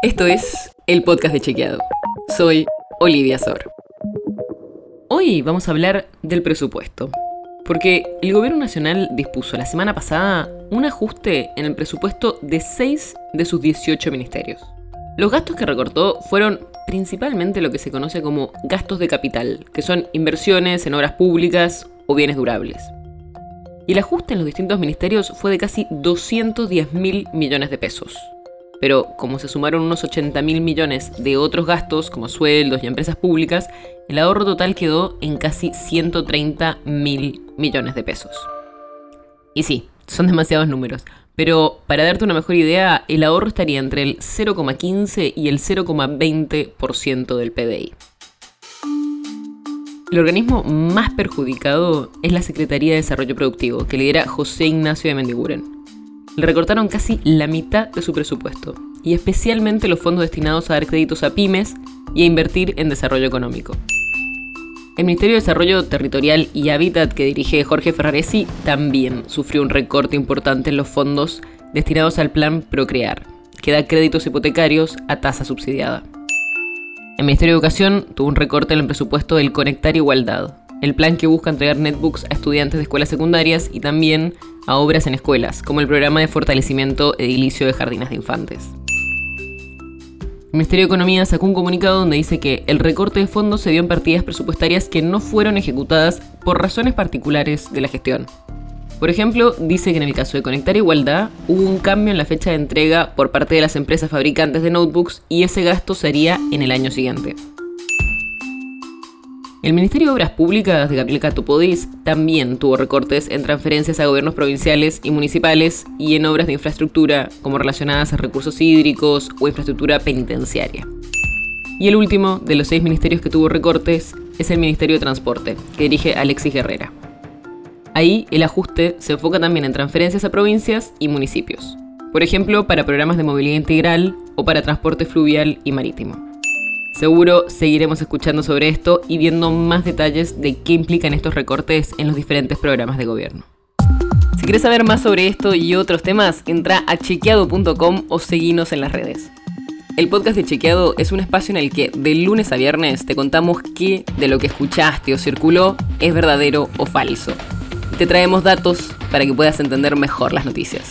Esto es el podcast de Chequeado. Soy Olivia Sor. Hoy vamos a hablar del presupuesto. Porque el gobierno nacional dispuso la semana pasada un ajuste en el presupuesto de 6 de sus 18 ministerios. Los gastos que recortó fueron principalmente lo que se conoce como gastos de capital, que son inversiones en obras públicas o bienes durables. Y el ajuste en los distintos ministerios fue de casi 210 mil millones de pesos, pero como se sumaron unos 80 mil millones de otros gastos, como sueldos y empresas públicas, el ahorro total quedó en casi 130 mil millones de pesos. Y sí, son demasiados números, pero para darte una mejor idea, el ahorro estaría entre el 0,15 y el 0,20% del PDI. El organismo más perjudicado es la Secretaría de Desarrollo Productivo, que lidera José Ignacio de Mendiguren le recortaron casi la mitad de su presupuesto, y especialmente los fondos destinados a dar créditos a pymes y a invertir en desarrollo económico. El Ministerio de Desarrollo Territorial y Hábitat que dirige Jorge Ferraresi también sufrió un recorte importante en los fondos destinados al plan Procrear, que da créditos hipotecarios a tasa subsidiada. El Ministerio de Educación tuvo un recorte en el presupuesto del Conectar Igualdad, el plan que busca entregar netbooks a estudiantes de escuelas secundarias y también a obras en escuelas, como el programa de fortalecimiento edilicio de jardines de infantes. El Ministerio de Economía sacó un comunicado donde dice que el recorte de fondos se dio en partidas presupuestarias que no fueron ejecutadas por razones particulares de la gestión. Por ejemplo, dice que en el caso de Conectar Igualdad hubo un cambio en la fecha de entrega por parte de las empresas fabricantes de notebooks y ese gasto sería en el año siguiente. El Ministerio de Obras Públicas de Gabriel Catopodis también tuvo recortes en transferencias a gobiernos provinciales y municipales y en obras de infraestructura como relacionadas a recursos hídricos o infraestructura penitenciaria. Y el último de los seis ministerios que tuvo recortes es el Ministerio de Transporte, que dirige Alexis Guerrera. Ahí el ajuste se enfoca también en transferencias a provincias y municipios, por ejemplo para programas de movilidad integral o para transporte fluvial y marítimo. Seguro seguiremos escuchando sobre esto y viendo más detalles de qué implican estos recortes en los diferentes programas de gobierno. Si quieres saber más sobre esto y otros temas, entra a chequeado.com o seguinos en las redes. El podcast de Chequeado es un espacio en el que de lunes a viernes te contamos qué de lo que escuchaste o circuló es verdadero o falso. Te traemos datos para que puedas entender mejor las noticias